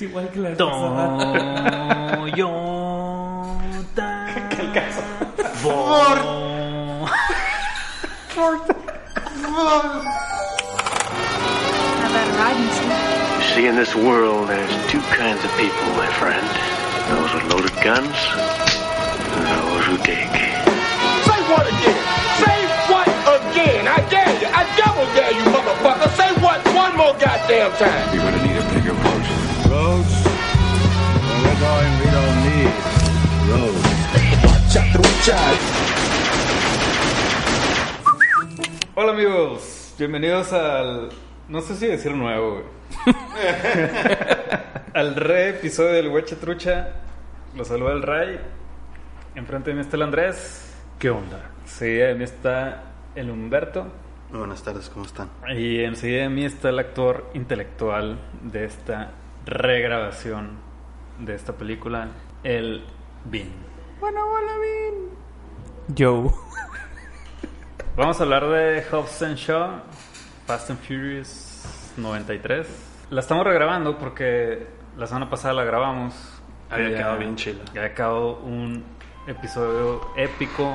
Sí, es igual que la Toyota How about riding school? You see, in this world, there's two kinds of people, my friend. Those with loaded guns and those who dig. Say what again? Say what again? I dare you. I double dare you, motherfucker. Say what one more goddamn time. You're gonna need a bigger Hola amigos, bienvenidos al... No sé si decir nuevo, güey. al re episodio del Hueche Trucha. Lo saluda el Ray. Enfrente de mí está el Andrés. ¿Qué onda? Enseguida de mí está el Humberto. Muy buenas tardes, ¿cómo están? Y enseguida de mí está el actor intelectual de esta regrabación de esta película, el Bean. Joe Vamos a hablar de Hobbs and Shaw, Fast and Furious 93. La estamos regrabando porque la semana pasada la grabamos. Había Ya- quedado bien chila. Ya ha quedado un episodio épico,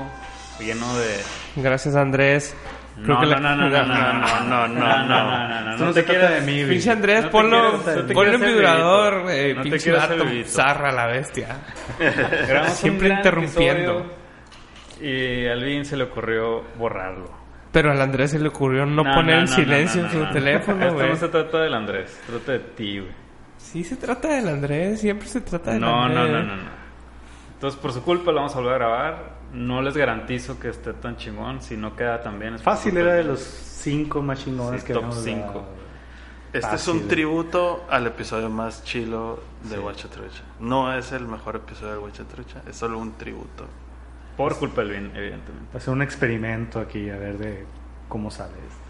lleno de... Gracias Andrés Creo No, que no, la- no, no, no, no, no, no, no, no, no, no no se te trata quieras- de mí, Pinche Andrés, no ponlo, no ponlo en vibrador. No Pinche vato, zarra la bestia. Siempre interrumpiendo. Y a Alvin se le ocurrió borrarlo. Pero al Andrés se le ocurrió no, No, poner no, en no, silencio no, no, su no, no. teléfono, Esto güey. no se trata del Andrés, se trata de ti, güey. Sí se trata del Andrés, siempre se trata del No, Andrés. no, no, no, no. Entonces, por su culpa, lo vamos a volver a grabar. No les garantizo que esté tan chingón. Si no queda tan bien. es Fácil era de los cinco más chingones Sí, que top habíamos cinco. grabado. Este es un tributo al episodio más chilo de Huachatrucha. No es el mejor episodio de Huachatrucha, es solo un tributo. Por culpa del bien, evidentemente. Va a ser un experimento aquí a ver de cómo sale esto.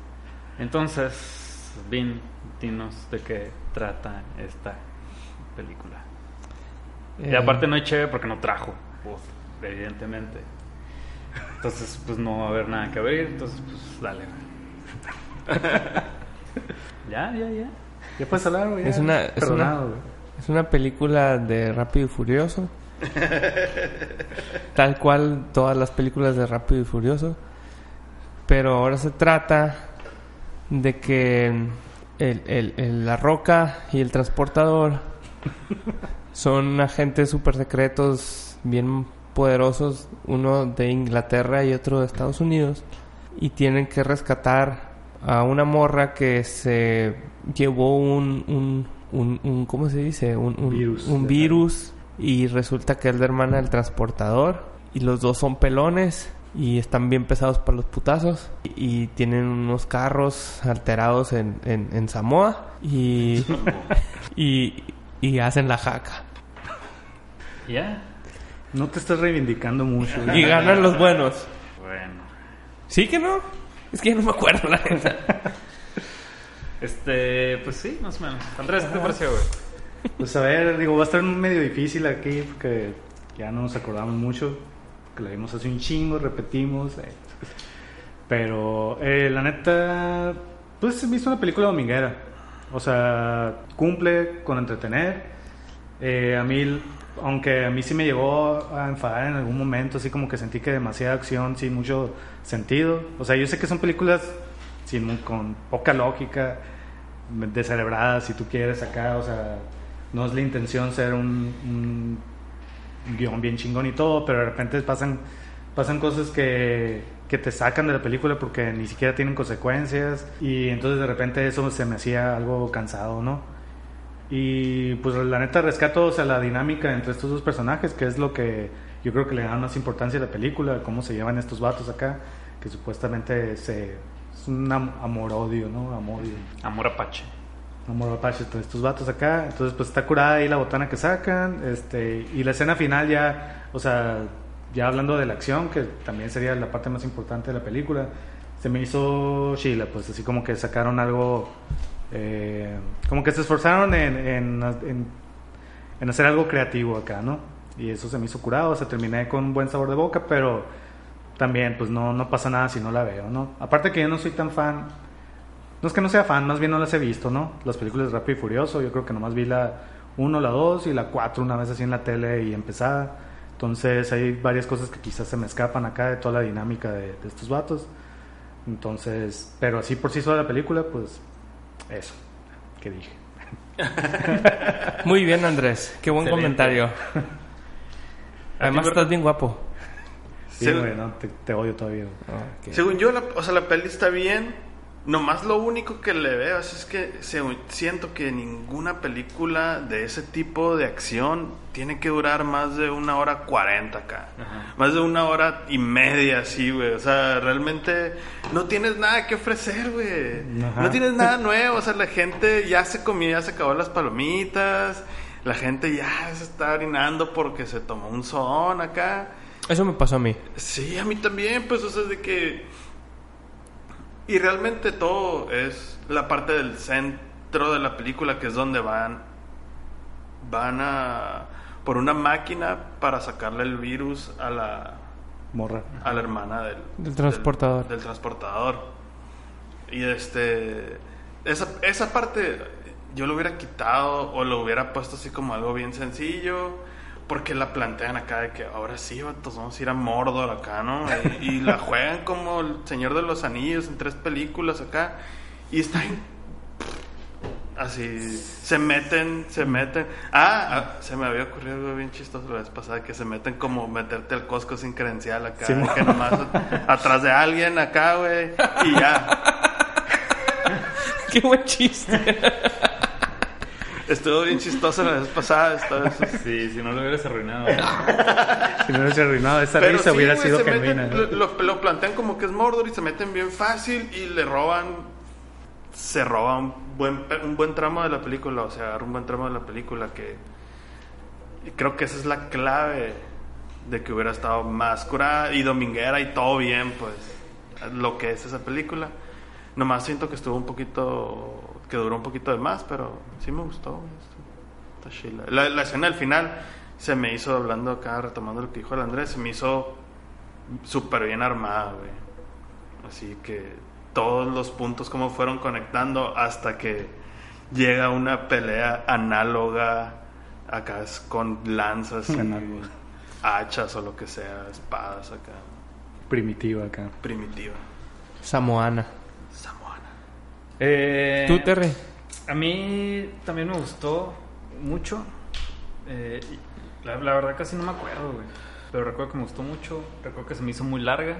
Entonces, Vin, dinos de qué trata esta película. Y Eh, aparte no hay chévere porque no trajo voz, evidentemente. Entonces, pues no va a haber nada que abrir. Entonces, pues dale. ya, ya, ya. Ya puedes hablar, güey. Es una- es una- güey. Es una película de Rápido y Furioso. Tal cual todas las películas de Rápido y Furioso. Pero ahora se trata de que el, el- el- la roca y el transportador son agentes super secretos bien poderosos, uno de Inglaterra y otro de Estados Unidos, y tienen que rescatar a una morra que se llevó un, un, un, un- ¿cómo se dice? Un, un Virus. un virus y resulta que es la hermana del transportador y los dos son pelones y están bien pesados para los putazos y, y tienen unos carros alterados en, en, en Samoa y, y, y hacen la jaca Ya. No te estás reivindicando mucho. y ganan los buenos. Bueno. ¿Sí que no? Es que ya no me acuerdo la neta. Este, pues sí, más o menos. Andrés, ¿qué te pareció, güey? Pues a ver, digo, va a estar medio difícil aquí porque ya no nos acordamos mucho. Que la vimos hace un chingo, repetimos. eh. Pero eh, la neta, pues he visto una película dominguera. O sea, cumple con entretener. Eh, a mí, aunque a mí sí me llegó a enfadar en algún momento, así como que sentí que demasiada acción sin mucho sentido. O sea, yo sé que son películas sin, con poca lógica, descerebradas, si tú quieres acá. O sea, no es la intención ser un, guion bien chingón y todo, pero de repente pasan, pasan cosas que, que te sacan de la película porque ni siquiera tienen consecuencias y entonces de repente eso se me hacía algo cansado, ¿no? Y pues la neta rescato o sea, la dinámica entre estos dos personajes, que es lo que yo creo que le da más importancia a la película, cómo se llevan estos vatos acá, que supuestamente se, es un am- amor-odio, ¿no? Amor-odio. Amor Apache. Una morra apache, estos vatos acá, entonces pues está curada ahí la botana que sacan, este, y la escena final ya, o sea, ya hablando de la acción, que también sería la parte más importante de la película, se me hizo chila, pues así como que sacaron algo, eh, como que se esforzaron en, en, en, en hacer algo creativo acá, ¿no? Y eso se me hizo curado, o sea, terminé con un buen sabor de boca, pero también pues no, no pasa nada si no la veo, ¿no? Aparte que yo no soy tan fan, no es que no sea fan, más bien no las he visto, ¿no? Las películas de Rápido y Furioso, yo creo que nomás vi la 1, la 2 y la 4 una vez así en la tele y empezada. Entonces hay varias cosas que quizás se me escapan acá de toda la dinámica de, de estos vatos. Entonces, pero así por sí sola la película, pues eso, que dije. Muy bien, Andrés. Qué buen Excelente. comentario. Además, estás bien guapo. Sí, güey, no, te, te odio todavía. güey. Según yo, la, o sea, la peli está bien. Nomás lo único que le veo es que según- siento que ninguna película de ese tipo de acción tiene que durar más de una hora cuarenta acá. Más de una hora y media, así, güey. O sea, realmente no tienes nada que ofrecer, güey. No tienes nada nuevo. O sea, la gente ya se comió, ya se acabó las palomitas. La gente ya se está orinando porque se tomó un son acá. Eso me pasó a mí. Sí, a mí también, pues, o sea, de que... Y realmente todo es la parte del centro de la película, que es donde van... Van a... Por una máquina para sacarle el virus a la... Morra. A la hermana del... Del transportador. Del, del transportador. Y este... Esa, esa parte yo lo hubiera quitado o lo hubiera puesto así como algo bien sencillo. Porque la plantean acá de que ahora sí, vatos, vamos a ir a Mordor acá, ¿no? Y, y la juegan como el Señor de los Anillos en tres películas acá. Y está en- Así, se meten, se meten. Ah, ah, se me había ocurrido algo bien chistoso la vez pasada, que se meten como meterte al Costco sin credencial acá. Sí, que nomás atrás de alguien acá, güey. Y ya. Qué buen chiste. Estuvo bien chistoso la vez pasada. esta vez. Sí, si no lo hubieras arruinado. Si no hubiese arruinado esa Pero risa, sí, hubiera güey, sido genuina. lo, lo plantean como que es Mordor y se meten bien fácil y le roban. Se roba un buen, un buen tramo de la película, o sea, un buen tramo de la película que. y creo que esa es la clave de que hubiera estado más curada y dominguera y todo bien, pues. Lo que es esa película. Nomás siento que estuvo un poquito. Que duró un poquito de más, pero sí me gustó. Está chila. La, la escena del final se me hizo, hablando acá, retomando lo que dijo el Andrés, se me hizo súper bien armada, güey. Así que todos los puntos como fueron conectando hasta que llega una pelea análoga acá es con lanzas y hachas o lo que sea, espadas acá, Primitiva acá. primitiva. Samoana. Samoana. Eh, ¿Tú, Terry? A mí también me gustó mucho. Eh, la, la verdad casi no me acuerdo, güey. Pero recuerdo que me gustó mucho. Recuerdo que se me hizo muy larga.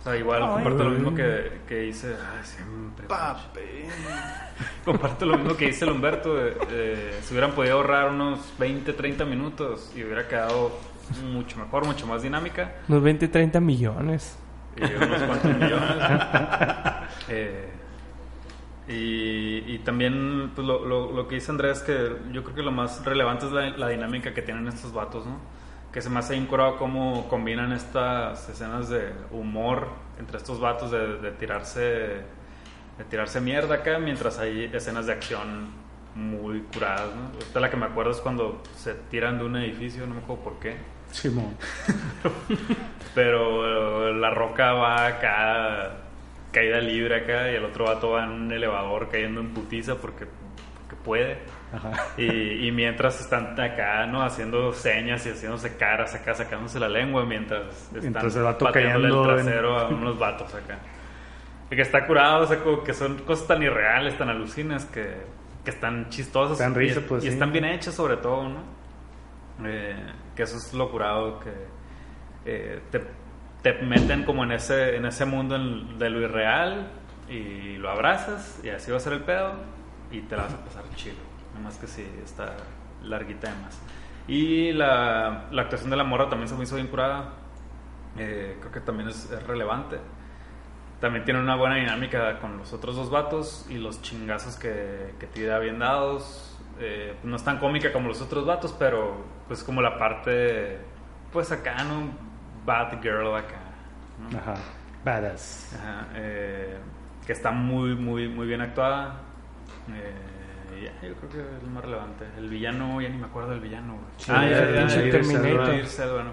O sea, igual comparto lo mismo que, que hice. Ay, siempre. Papi. Comparto lo mismo que dice el Humberto. eh, se hubieran podido ahorrar unos 20, 30 minutos y hubiera quedado mucho mejor, mucho más dinámica. Unos 20, 30 millones. Y unos cuantos millones. Eh, y, y también pues, lo, lo- lo que dice Andrés, que yo creo que lo más relevante es la, la dinámica que tienen estos vatos, ¿no? Que se me hace incurado cómo combinan estas escenas de humor entre estos vatos de, de tirarse de tirarse mierda acá mientras hay escenas de acción muy curadas, ¿no? Esta la que me acuerdo es cuando se tiran de un edificio, no me acuerdo por qué. Simón. Pero eh, la roca va acá, caída libre acá, y el otro vato va en un elevador cayendo en putiza porque, porque puede. Ajá. Y, y mientras están acá, ¿no? Haciendo señas y haciéndose caras acá, sacándose la lengua mientras están Mientras el vato pateándole el cayendo en- trasero a unos vatos acá. Y que está curado, o sea, como que son cosas tan irreales, tan alucinas que, que están chistosas. Dan risa, pues, y sí. están bien hechas sobre todo, ¿no? Eh, que eso es lo curado que eh, te, te meten como en ese, en ese mundo de lo irreal y lo abrazas y así va a ser el pedo y te la vas a pasar chido. Nada más que sí, está larguita de más. Y la, la actuación de la morra también se me hizo bien curada. Eh, creo que también es, es relevante. también tiene una buena dinámica con los otros dos vatos y los chingazos que, que tira bien dados. Eh, no es tan cómica como los otros vatos, pero pues como la parte, pues acá, ¿no? Bad girl acá. ¿no? Ajá. Badass. Ajá, eh, que está muy, muy, muy bien actuada. Eh, ya, yo creo que es lo más relevante. El villano, ya ni me acuerdo del villano. Sí, ah, ya, ya, Terminator.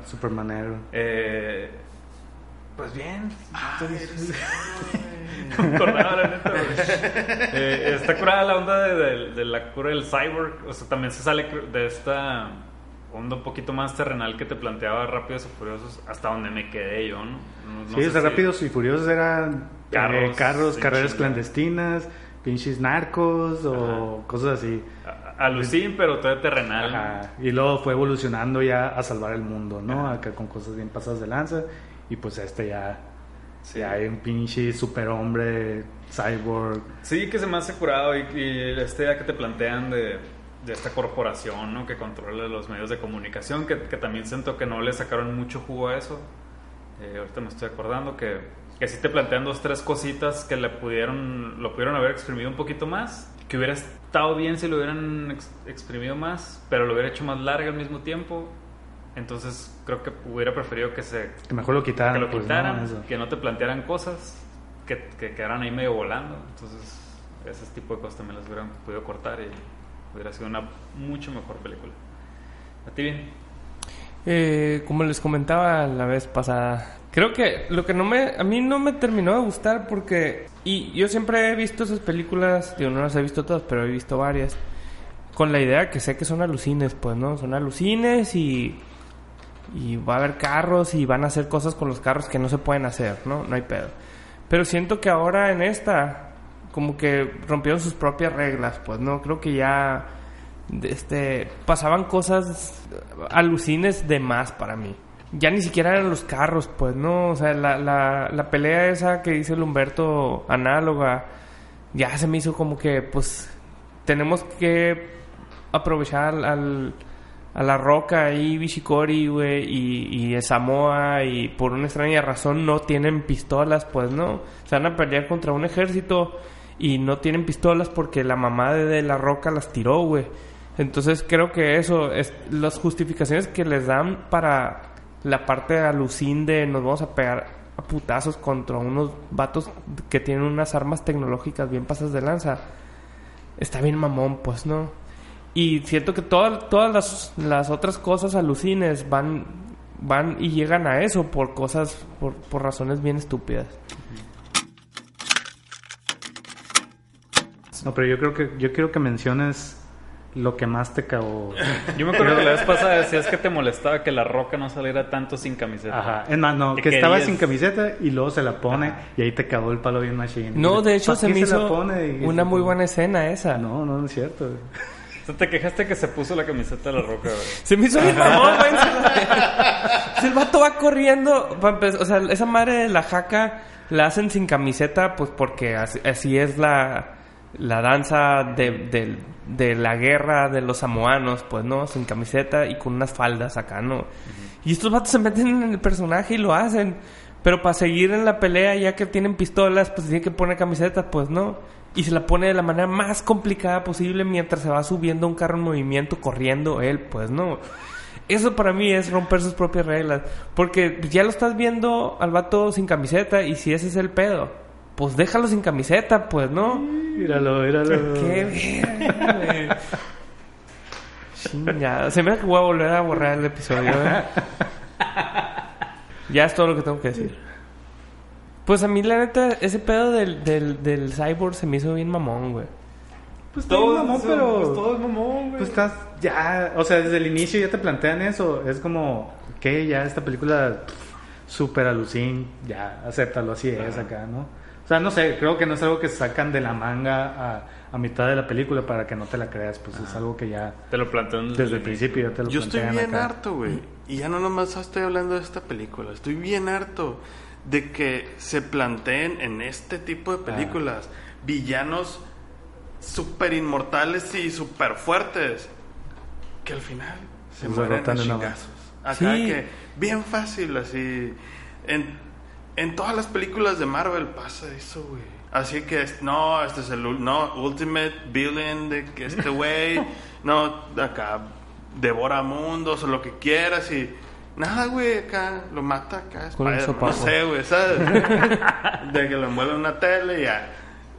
Supermanero. Eh, pues bien. Ah, No me acordaba, la neta, güey. Eh, está curada la onda de, de- de la cura del cyborg. O sea, también se sale de esta onda un poquito más terrenal que te planteaba Rápidos y Furiosos, hasta donde me quedé yo, ¿no? Sí, si- Rápidos y Furiosos eran Carros, carros, carreras clandestinas, pinches narcos o cosas así. Alucín, pero todo terrenal. Y luego fue evolucionando ya a salvar el mundo, ¿no? Acá con cosas bien pasadas de lanza. Y pues este ya, Sí. ya hay un pinche superhombre, cyborg. Sí, que se me hace curado y, y esta idea que te plantean de, de esta corporación ¿no? que controla los medios de comunicación, que, que también siento que no le sacaron mucho jugo a eso. Eh, ahorita me estoy acordando que, que sí te plantean dos, tres cositas que le pudieron, lo pudieron haber exprimido un poquito más, que hubiera estado bien si lo hubieran ex- exprimido más, pero lo hubiera hecho más larga al mismo tiempo. Entonces creo que hubiera preferido que se Que mejor lo quitaran. que lo pues, ¿no? quitaran, Eso. que no te plantearan cosas que, que quedaran ahí medio volando. Entonces, ese tipo de cosas también las hubieran podido cortar y hubiera sido una mucho mejor película. ¿A ti bien? Eh, como les comentaba la vez pasada, creo que lo que no me, a mí no me terminó de gustar porque, y yo siempre he visto esas películas, digo, no las he visto todas, pero he visto varias, con la idea que sé que son alucines, pues, ¿no? Son alucines y, y va a haber carros y van a hacer cosas con los carros que no se pueden hacer, ¿no? No hay pedo. Pero siento que ahora en esta, como que rompieron sus propias reglas, pues, ¿no? Creo que ya este pasaban cosas alucines de más para mí. Ya ni siquiera eran los carros, pues, ¿no? O sea, la, la, la pelea esa que dice el Humberto análoga, ya se me hizo como que, pues, tenemos que aprovechar al, a la roca y Bishikori, güey, y, y Samoa, y por una extraña razón no tienen pistolas, pues, ¿no? Se van a pelear contra un ejército y no tienen pistolas porque la mamá de, de la roca las tiró, güey. Entonces creo que eso, es las justificaciones que les dan para la parte alucin de nos vamos a pegar a putazos contra unos vatos que tienen unas armas tecnológicas bien pasas de lanza. Está bien mamón, pues, ¿no? Y siento que todas todas las, las otras cosas alucines van van y llegan a eso por cosas por, por razones bien estúpidas. No, pero yo creo que yo quiero que menciones lo que más te cagó. Yo me acuerdo que la vez pasada decías que te molestaba que la roca no saliera tanto sin camiseta. Ajá. Es más, no, Que estaba sin camiseta y luego se la pone y ahí te cagó el palo bien machine. No, de hecho ¿Para se me hizo pone? Una muy buena escena esa. No, no, no es cierto. O sea, te quejaste que se puso la camiseta de la roca, güey. Se me hizo bien mamón, güey. Si el vato va corriendo, o sea, esa madre de la jaca la hacen sin camiseta, pues porque así, así es la, la danza de, de- de la guerra de los samoanos, pues, ¿no? Sin camiseta y con unas faldas acá, ¿no? Y estos vatos se meten en el personaje y lo hacen. Pero para seguir en la pelea, ya que tienen pistolas, pues tienen que poner camiseta, pues no. Y se la pone de la manera más complicada posible mientras se va subiendo un carro en movimiento, corriendo él, pues no. Eso para mí es romper sus propias reglas. Porque ya lo estás viendo al vato sin camiseta y si ese es el pedo, pues déjalo sin camiseta, pues no. Míralo, míralo. Qué güey. Chingada. Se me da que voy a volver a borrar el episodio, ¿eh? Ya es todo lo que tengo que decir. Pues a mí, la neta, ese pedo del, del, del cyborg se me hizo bien mamón, güey. Pues Todo todo mamón, pero... pues todo es mamón, güey. Pues estás ya, o sea, desde el inicio ya te plantean eso. Es como, que ya esta película súper alucin, ya, acéptalo, así es acá, ¿no? O sea, no sé, creo que no es algo que sacan de la manga a, a mitad de la película para que no te la creas, pues es algo que ya Te lo plantean desde el principio ya te lo Yo estoy bien acá. harto, güey. Y ya no nomás estoy hablando de esta película. Estoy bien harto de que se planteen en este tipo Ah. de películas villanos super inmortales y super fuertes. Que al final se Se mueren una chingazos. Acá Sí. que bien fácil, así. En En todas las películas de Marvel pasa eso, güey. Así que, no, este es el ul- no, Ultimate Villain de que este güey, no, acá, devora mundos o lo que quieras y... Nada, güey, acá lo mata acá. Con un sopapo. no sé, güey, ¿sabes? de que lo envuelve en una tele y ya.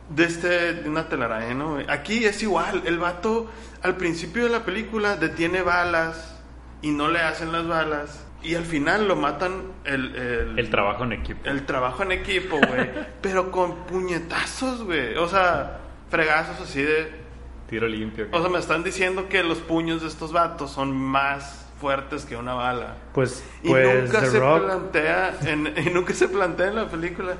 De este, de una telaraña, ¿no? güey? Aquí es igual. El vato, al principio de la película, detiene balas y no le hacen las balas. Y al final lo matan el... El, El trabajo en equipo. el trabajo en equipo, güey. pero con puñetazos, güey. O sea, fregazos así de... Tiro limpio. O sea, me están diciendo que los puños de estos vatos son más fuertes que una bala. Pues, Y pues nunca The se Rock, plantea en, y nunca se plantea en la película.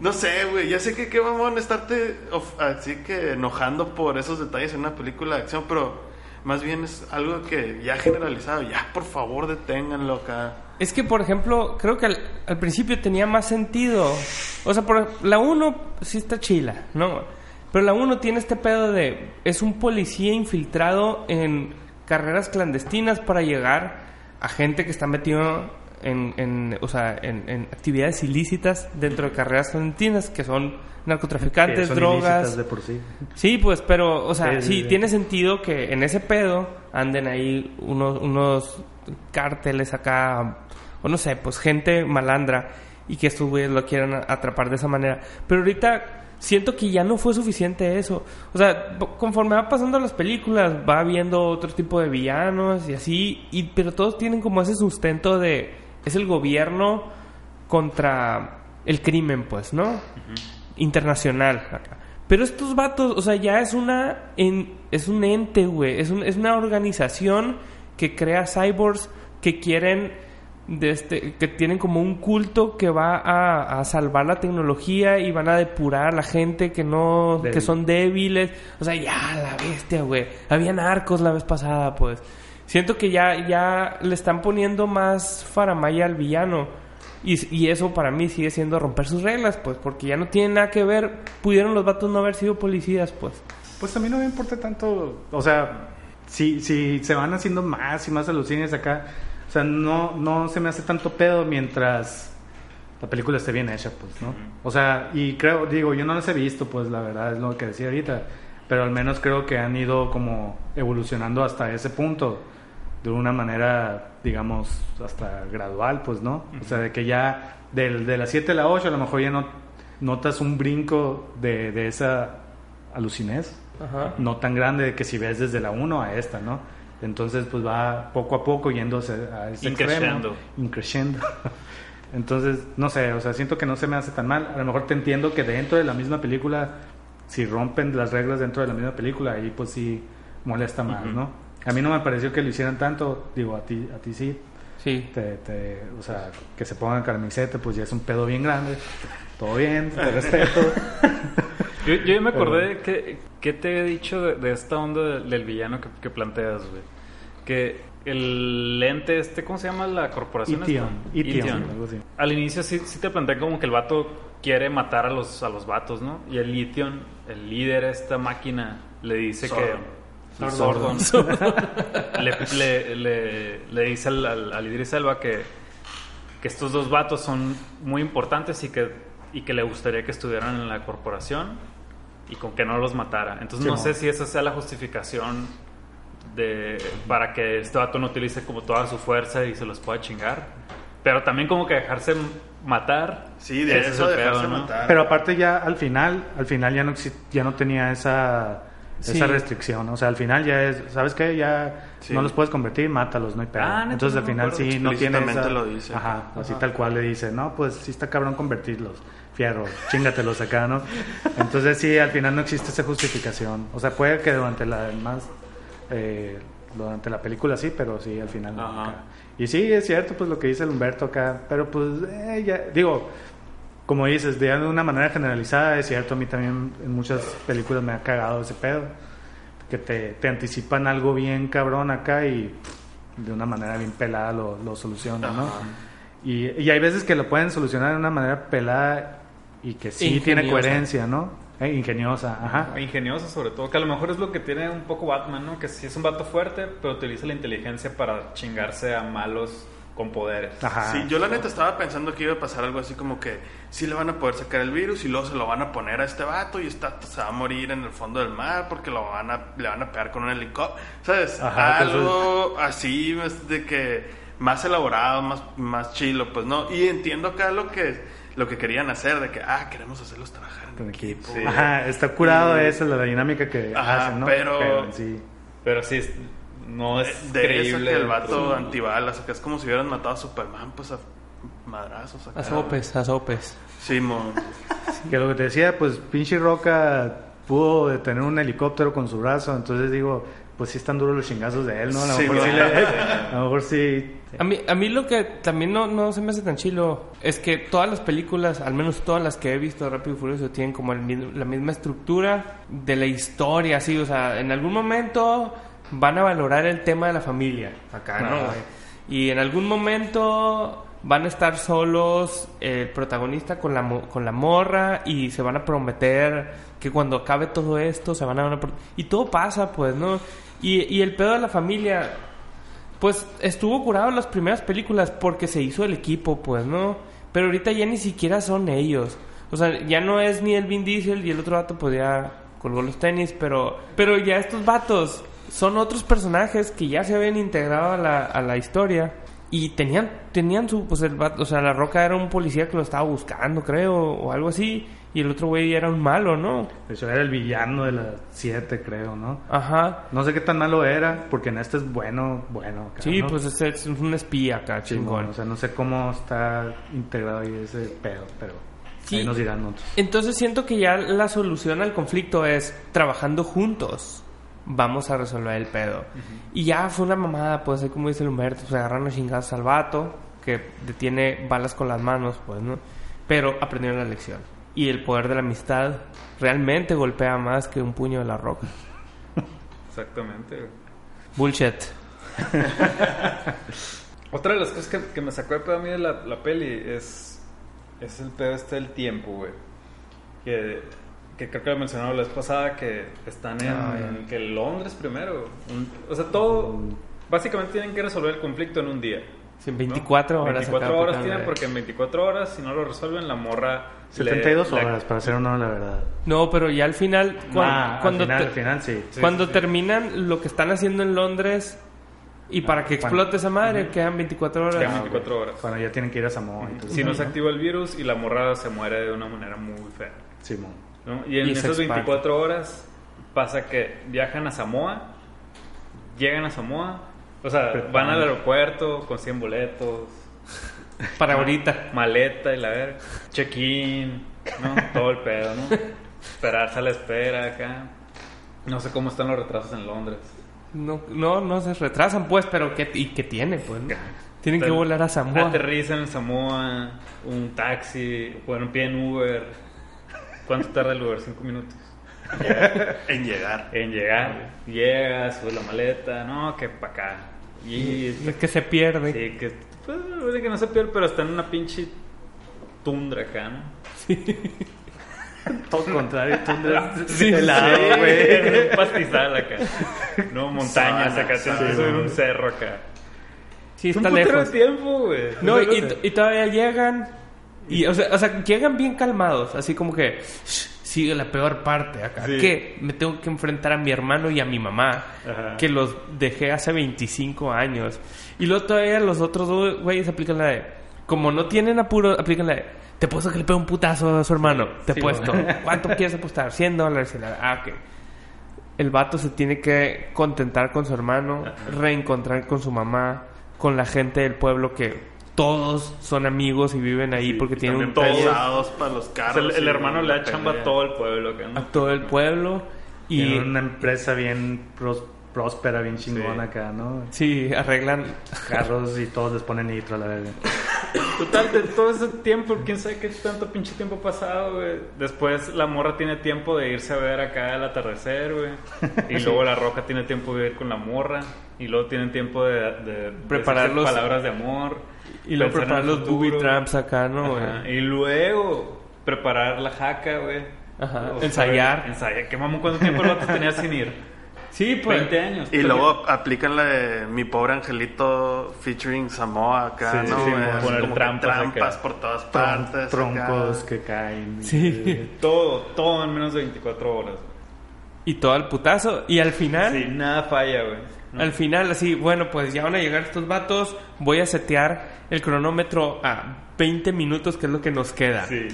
No sé, güey, ya sé que qué mamón estarte of- así que enojando por esos detalles en una película de acción, pero más bien es algo que ya generalizado. Ya, por favor, deténganlo acá. Es que, por ejemplo, creo que al, principio tenía más sentido. O sea, por, la 1 sí está chila, ¿no? Pero la 1 tiene este pedo de... Es un policía infiltrado en carreras clandestinas para llegar a gente que está metido en, en, o sea, en, en actividades ilícitas dentro de carreras clandestinas, que son que narcotraficantes, son drogas... ilícitas de por sí. Sí, pues, pero, o sea, Sí, sí, sí, sí. tiene sentido que en ese pedo anden ahí unos, unos cárteles acá, o no sé, pues gente malandra y que estos güeyes lo quieran atrapar de esa manera. Pero ahorita siento que ya no fue suficiente eso. O sea, conforme va pasando las películas, va viendo otro tipo de villanos y así, y, pero todos tienen como ese sustento de, es el gobierno contra el crimen, pues, ¿no? internacional acá. Pero estos vatos, o sea, ya es una en- es un ente, güey, es, un- es una organización que crea cyborgs que quieren de este que tienen como un culto que va a, a salvar la tecnología y van a depurar a la gente que no Débil. que son débiles, o sea, ya la bestia, güey. Había narcos la vez pasada, pues. Siento que ya ya le están poniendo más faramaya al villano. Y, y eso para mí sigue siendo romper sus reglas, pues, porque ya no tiene nada que ver. Pudieron los vatos no haber sido policías, pues. Pues a mí no me importa tanto, o sea, si, si se van haciendo más y más alucines acá, o sea, no, no se me hace tanto pedo mientras la película esté bien hecha, pues, ¿no? O sea, y creo, digo, yo no las he visto, pues, la verdad es lo que decía ahorita, pero al menos creo que han ido como evolucionando hasta ese punto de una manera, digamos, hasta gradual, pues, ¿no? O sea, de que ya del, de las 7 a la 8 a lo mejor ya no notas un brinco de, de esa alucinez Ajá. no tan grande de que si ves desde la 1 a esta, ¿no? Entonces, pues va poco a poco yéndose a ese Increciendo. Increciendo. Entonces, no sé, o sea, siento que no se me hace tan mal. A lo mejor te entiendo que dentro de la misma película, si rompen las reglas dentro de la misma película, ahí pues sí molesta más, ¿no? A mí no me pareció que lo hicieran tanto, digo, a ti, a ti sí. Sí. Te, te- o sea, que se pongan camiseta, pues ya es un pedo bien grande. Todo bien, te respeto. Yo, yo ya me acordé que, que te he dicho de, de esta onda del, del villano que, que planteas, güey. Que el ente este, ¿cómo se llama la corporación? Ition? Ition, así. Al inicio sí, sí te planteé como que el vato quiere matar a los, a los vatos, ¿no? Y el Ition, el líder de esta máquina, le dice que... Sordon. Sordon. le, le, le, le dice al, al, al Idris Elba que, que estos dos vatos son muy importantes y que, y que le gustaría que estuvieran en la corporación y con que no los matara. Entonces Sí, no mo. sé si esa sea la justificación de para que este vato no utilice como toda su fuerza y se los pueda chingar. Pero también como que dejarse matar. Sí, de eso el dejarse pedo, ¿no? matar. Pero aparte ya al final, al final ya no ya no tenía esa Sí. esa restricción, o sea, al final ya es, ¿sabes qué? Ya Sí. no los puedes convertir, mátalos, no hay pedo. Ah, neta, Entonces no al final sí no tiene esa lo dice. Ajá, así tal cual le dice, "No, pues sí está cabrón convertirlos, fierro, chingatelos acá, ¿no?" Entonces sí, al final no existe esa justificación. O sea, puede que durante la más eh, durante la película sí, pero sí al final acá. Y sí, es cierto pues lo que dice el Humberto acá, pero pues eh, ya digo, como dices, de una manera generalizada, es cierto, a mí también en muchas películas me ha cagado ese pedo, que te, te anticipan algo bien cabrón acá y de una manera bien pelada lo, lo solucionan, ¿no? Y, y hay veces que lo pueden solucionar de una manera pelada y que sí tiene coherencia, ¿no? Eh, ingeniosa, ajá. Ingenioso sobre todo, que a lo mejor es lo que tiene un poco Batman, ¿no? Que sí es un vato fuerte, pero utiliza la inteligencia para chingarse a malos con poderes. Ajá. Sí, yo la neta estaba pensando que iba a pasar algo así como que sí le van a poder sacar el virus y luego se lo van a poner a este vato y está, se va a morir en el fondo del mar porque lo van a, le van a pegar con un helicóptero. ¿Sabes? Ajá, pues, algo así de que más elaborado, más, más chilo, pues no. Y entiendo acá lo que, lo que querían hacer, de que, ah, queremos hacerlos trabajar en Con equipo. Ajá, está curado Y- esa, la dinámica que Ajá, hacen, ¿no? pero- en sí. Pero sí, no es de eso creíble. que el vato Sí. antibalas, acá es como si hubieran matado a Superman, pues a madrazos. A sopes, a sopes. Simón. Que lo que te decía, pues pinche Roca pudo detener un helicóptero con su brazo, entonces digo, pues sí están duros los chingazos de él, ¿no? A lo Sí, mejor sí, ¿no? le- a lo mejor sí. A mí, a mí lo que también no, no se me hace tan chilo es que todas las películas, al menos todas las que he visto de Rápido y Furioso, tienen como el la misma estructura de la historia, así, o sea, en algún momento van a valorar el tema de la familia, acá, ¿no? Ajá. Y en algún momento van a estar solos el protagonista con la, con la morra y se van a prometer que cuando acabe todo esto se van a... Y todo pasa, pues, ¿no? Y, y el pedo de la familia, pues estuvo curado en las primeras películas porque se hizo el equipo, pues, ¿no? Pero ahorita ya ni siquiera son ellos. O sea, ya no es ni el Vin Diesel y el otro vato pues ya colgó los tenis, pero, pero ya estos vatos son otros personajes que ya se habían integrado a la, a la historia y tenían, tenían su, pues el o sea, la roca era un policía que lo estaba buscando, creo, o algo así, y el otro güey era un malo, ¿no? Hecho, era el villano de las 7, creo, ¿no? Ajá. No sé qué tan malo era, porque en este es bueno, bueno. acá, Sí, ¿no? pues es, es un espía acá, chingón. Chingón. O sea, no sé cómo está integrado ahí ese pedo, pero Sí. ahí nos dirán otros. Entonces siento que ya la solución al conflicto es trabajando juntos. Vamos a resolver el pedo. Y ya fue una mamada, pues, así como dice el Humberto, pues agarraron a chingazos al vato, que detiene balas con las manos, pues, ¿no? Pero aprendieron la lección. Y el poder de la amistad realmente golpea más que un puño de la roca. Exactamente. Bullshit. Otra de las cosas que, que me sacó de pedo a mí de la, la peli es, es el pedo este del tiempo, güey. Que, que creo que lo mencionaba la vez pasada, que están en Ah, ya. que Londres primero. Un- o sea, todo... Básicamente tienen que resolver el conflicto en un día. Sí, 24 ¿no? horas. 24 acá, horas porque- tienen porque en 24 horas, si no lo resuelven, la morra... le- 72 le- horas, para ser uno, la verdad. No, pero ya al final, Ah, cuando, al final, te- al final sí. Sí, cuando sí, sí. terminan lo que están haciendo en Londres y para que cuando- explote esa madre, quedan 24 horas. Quedan Ah, 24 horas. Cuando ya tienen que ir a Samoa. Si no se activa el virus y la morra se muere de una manera muy fea. Simón. ¿No? Y en Y esas expande. 24 horas pasa que viajan a Samoa, llegan a Samoa, o sea, van al aeropuerto, consiguen boletos, Para ahorita. maleta y la ver, check-in, ¿no? Todo el pedo, ¿no? Esperarse a la espera acá. No sé cómo están los retrasos en Londres. No, no, no se retrasan, pues, pero ¿qué, ¿y qué tiene? Pues, no? Tienen que volar a Samoa. Aterrizan en Samoa, un taxi, bueno, piden Uber. ¿Cuánto tarda el Uber? ¿Cinco minutos? En llegar. En llegar. Llegas, subes la maleta, no, que para acá. Y Es que se pierde. sí, que, pues, que no se pierde, pero está en una pinche tundra acá, ¿no? Todo contrario, tundra Sí, helado, Sí, güey. en un pastizal acá. No, montañas acá, zona. subir un cerro acá. Sí, un está lejos. tiempo, güey. No, y, y todavía llegan. Y, o, sea, o sea, llegan bien calmados, así como que "Shh, sigue la peor parte acá. Sí. Que me tengo que enfrentar a mi hermano y a mi mamá, Ajá. que los dejé hace 25 años. Y luego todavía los otros dos güeyes aplican la de. Como no tienen apuro, aplican la de. Te puesto que le pega un putazo a su hermano. Te Sí, puesto. bueno. ¿Cuánto quieres apostar? 100 dólares. Ah, ok. El vato se tiene que contentar con su hermano, reencontrar con su mamá, con la gente del pueblo que todos son amigos y viven ahí porque tienen un taller pesados para los O sea, carros. el, hermano le da chamba a todo el pueblo acá, a ¿no? todo el pueblo y Tienen una empresa bien pros- próspera, bien chingona acá, ¿no? sí, arreglan Carros y todos les ponen nitro a la verga. Total, de todo ese tiempo, quién sabe qué tanto pinche tiempo pasado, güey. Después la morra tiene tiempo de irse a ver acá el atardecer, güey. Y luego la roja tiene tiempo de ir con la morra. Y luego tienen tiempo de, de Preparar los- palabras de amor. Y luego el los futuro. booby traps acá, ¿no? Y luego preparar la jaca, güey. Ajá, O sea, ensayar. Ensayar. ¿Qué mamón cuánto tiempo el vato tenía sin ir? Sí, pues. 20 años. Y luego aplican la de mi pobre angelito featuring Samoa acá, Sí, ¿no? sí, poner trampas trampas acá. por todas partes. troncos acá. que caen. Sí. Todo, todo en menos de 24 horas. güey. Y todo al putazo. Y al final. Sí, nada falla, güey. ¿No? Al final, así, bueno, pues ya van a llegar estos vatos. Voy a setear el cronómetro a 20 minutos, que es lo que nos queda. Sí.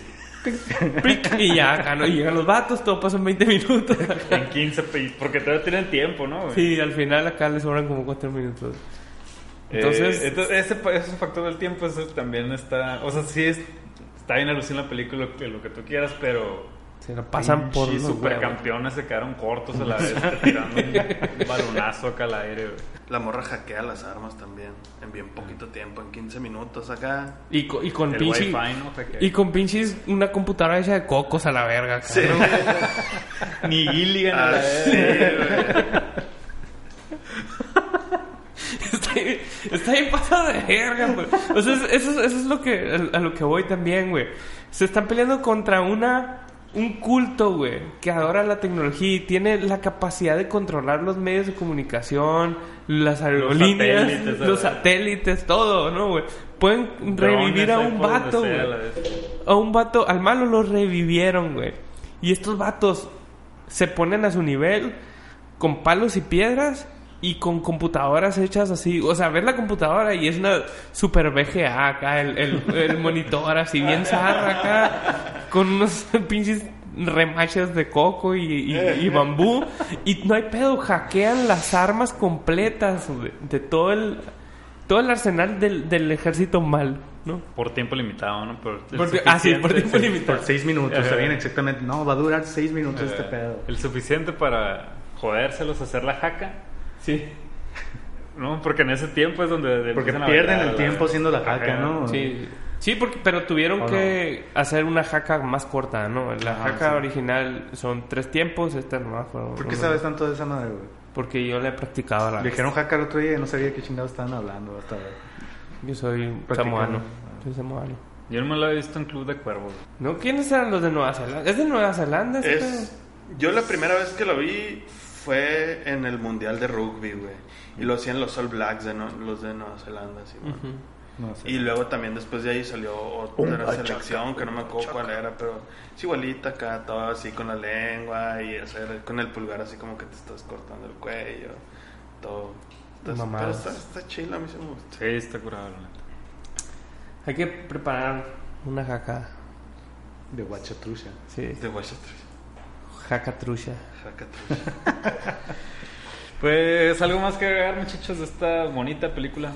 Y ya, acá no llegan los vatos, todo pasa en 20 minutos. En 15, pe- porque todavía tienen tiempo, ¿no? güey? Sí, al final acá les sobran como 4 minutos. Entonces, Eh, entonces ese, ese factor del tiempo eso también está... O sea, sí es, está bien alucinante la película, lo que tú quieras, pero... se lo pasan por los huevos. supercampeones se quedaron cortos a la vez, tirando un balonazo acá al aire, güey. La morra hackea las armas también en bien poquito tiempo, en 15 minutos acá. Y, co- y con pinche. ¿no? Y con pinches una computadora hecha de cocos a la verga. acá, Sí. ¿no? Ni Gilligan a Ah, la sí, vez. güey. está, bien- está bien pasado de verga, güey. O sea, es- eso, es- eso es lo que, a lo que voy también, güey. Se están peleando contra una un culto, güey, que adora la tecnología y tiene la capacidad de controlar los medios de comunicación, las aerolíneas, satélites, los satélites, todo, ¿no, güey? Pueden revivir a un vato, güey. A un vato, al malo lo revivieron, güey. Y estos vatos se ponen a su nivel con palos y piedras y con computadoras hechas así. O sea, ves la computadora y es una super VGA acá, el, el, el monitor así bien zarra acá, con unos pinches remaches de coco y, y- y bambú. Y no hay pedo, hackean las armas completas de todo el, todo el arsenal del, del ejército mal, ¿no? Por tiempo limitado, ¿no? Por Porque- ah, sí, por tiempo limitado. Por seis minutos, Ajá. sabían exactamente. No, va a durar seis minutos este pedo. El suficiente para jodérselos, hacer la jaca. Sí. ¿No? Porque en ese tiempo es donde... Porque a pierden el la- tiempo haciendo la jaca. ¿no? Sí, sí porque, pero tuvieron ¿O que hacer una jaca más corta, ¿no? La Ajá, jaca sí. original son tres tiempos, esta nomás fueron ¿Por qué sabes tanto de esa madre, güey? Porque yo le he practicado a la Le dijeron jaca el otro día y no sabía qué chingados estaban hablando hasta Yo soy samoano. Soy samoano. Yo no me lo he visto en Club de Cuervos. ¿No? ¿Quiénes eran los de Nueva Zelanda? ¿Es de Nueva Zelanda Es, yo la primera vez que lo vi fue en el Mundial de Rugby, güey. Y lo hacían los All Blacks, de no- los de Nueva Zelanda, sí, pedo? güey. Ujú. No sé. Y luego también después de ahí salió otra Umba, selección chaca, que no me acuerdo cuál era, pero es igualita acá, todo así con la lengua y hacer con el pulgar así como que te estás cortando el cuello, todo. Entonces, pero está, está chill, a mí sí me gusta. Sí, está curado, la neta. Hay que preparar una jaca. De guachatrucha. Sí, De Washington. Jaca trucha. Jacatrucha. Pues algo más que agregar, muchachos, de esta bonita película.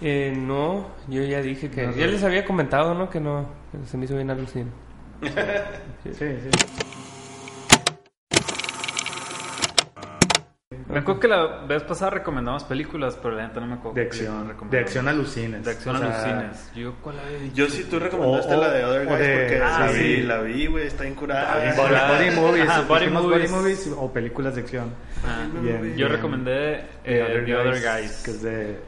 Eh, no, yo ya dije que... No, ya no. les había comentado, ¿no? Que no, se me hizo bien alucinante. Sí, sí. Me acuerdo que la vez pasada recomendamos películas, pero la neta no me acuerdo. De acción. recomendamos. De acción alucines. De acción O sea, alucines. Yo, ¿cuál? Yo sí, tú recomendaste O- la de Other Guys de- porque ah, la sí. vi, la vi, güey, está incurada. Body, movies, Ajá, body movies. body movies o películas de acción. Ah, Bien, Yo bien. recomendé The eh, The Other Guys. Que es de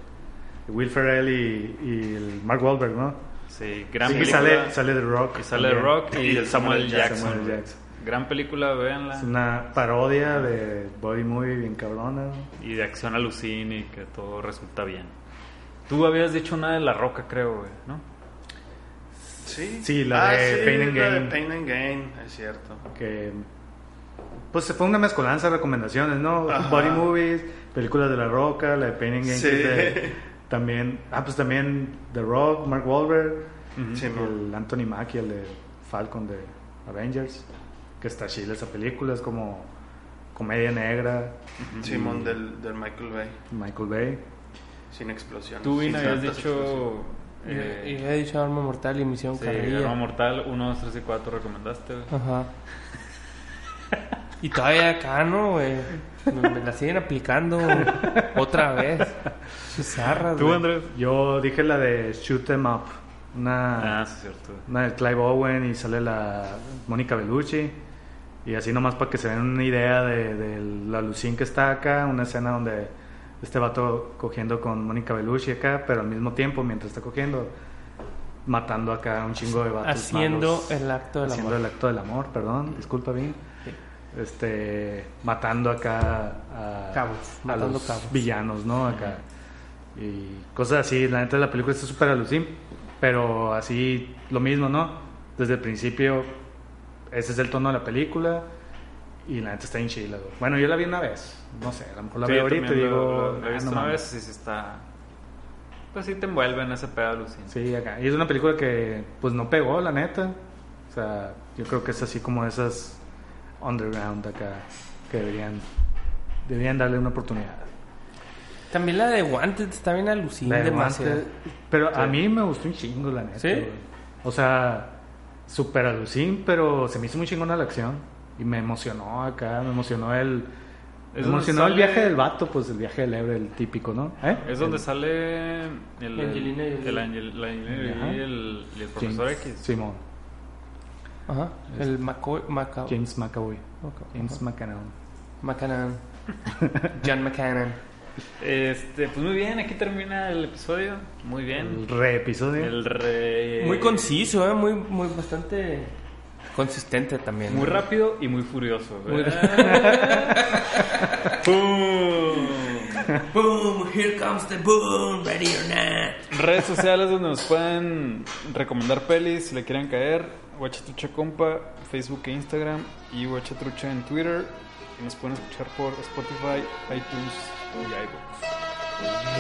Will Ferrell y, y el Mark Wahlberg, ¿no? Sí, gran Sí, y película. sale, sale The Rock. Y sale también. Rock y, Y el Samuel, Samuel Jackson. Samuel güey. Jackson. Gran película, véanla. Es una parodia de body movie bien cabrona. Y de acción alucine y que todo resulta bien. Tú habías dicho una de La Roca, creo, güey, ¿no? Sí, Sí, la de sí, Pain and la de Gain. Pain and Gain, es cierto. que pues se fue una mezcolanza de recomendaciones, ¿no? Ajá. Body movies, películas de La Roca, la de Pain and Gain, Sí. también, ah, pues también The Rock, Mark Wahlberg, el Anthony Mackie, el de Falcon de Avengers, que está chile esa película, es como comedia negra, Simón del, del Michael Bay, Michael Bay. sin explosiones. Tú, Vin, habías dicho... Y Eh, he dicho Arma Mortal y Misión sí, Carrilla. Arma Mortal 1, 2, 3 y 4 recomendaste, güey. Ajá. Y todavía acá, ¿no, güey? Me, me la siguen aplicando otra vez. Chizarras, ¿Tú, güey. Andrés? Yo dije la de Shoot 'em Up, una, Ah, sí, es cierto. una de Clive Owen y sale la Mónica Bellucci. Y así nomás para que se den una idea de, de la lucín que está acá, una escena donde este vato cogiendo con Mónica Bellucci acá, pero al mismo tiempo, mientras está cogiendo, matando acá un chingo de vatos Haciendo malos. el acto del Haciendo amor. el acto del amor, perdón, disculpa bien. este, matando acá a, Cabos, a matando los cabos. villanos, ¿no? Acá. Y cosas así, la neta la película está súper alucin, pero así lo mismo, ¿no? Desde el principio, ese es el tono de la película y la neta está en chila, güey. Bueno, yo la vi una vez, no sé, a lo mejor la Sí, veo ahorita y digo, he "Ah, visto no una mames". vez y sí está... Pues sí te envuelve en ese pedo alucinante. Sí, acá. Y es una película que pues no pegó, la neta. O sea, yo creo que es así como esas underground acá que deberían deberían darle una oportunidad. También la de Wanted está bien alucinante. La pero a Sí. mí me gustó un chingo, la neta. ¿Sí? güey. O sea, super alucin, pero se me hizo muy chingona la acción. Y me emocionó acá, me emocionó el... Es emocionó el viaje del vato, pues el viaje del Ebre, el típico, ¿no? ¿Eh? Es donde El- sale el, el, Angelina Jolie. el Angel- la Angelina y el, y el profesor James- X. Simón. Ajá. El Macao. James McAvoy. Macao. James Ajá. McAvoy. McCann. John McCann. Este, pues muy bien, aquí termina el episodio. Muy El bien. re episodio. El re... Muy conciso, ¿eh? Muy, muy bastante consistente también. Muy rápido y muy furioso. Muy ¡Pum! Boom, here comes the boom, ready or not. Redes sociales donde nos pueden recomendar pelis si le quieren caer. Huachatrucha Compa, Facebook e Instagram. Y Huachatrucha en Twitter. Y nos pueden escuchar por Spotify, iTunes y iVoox.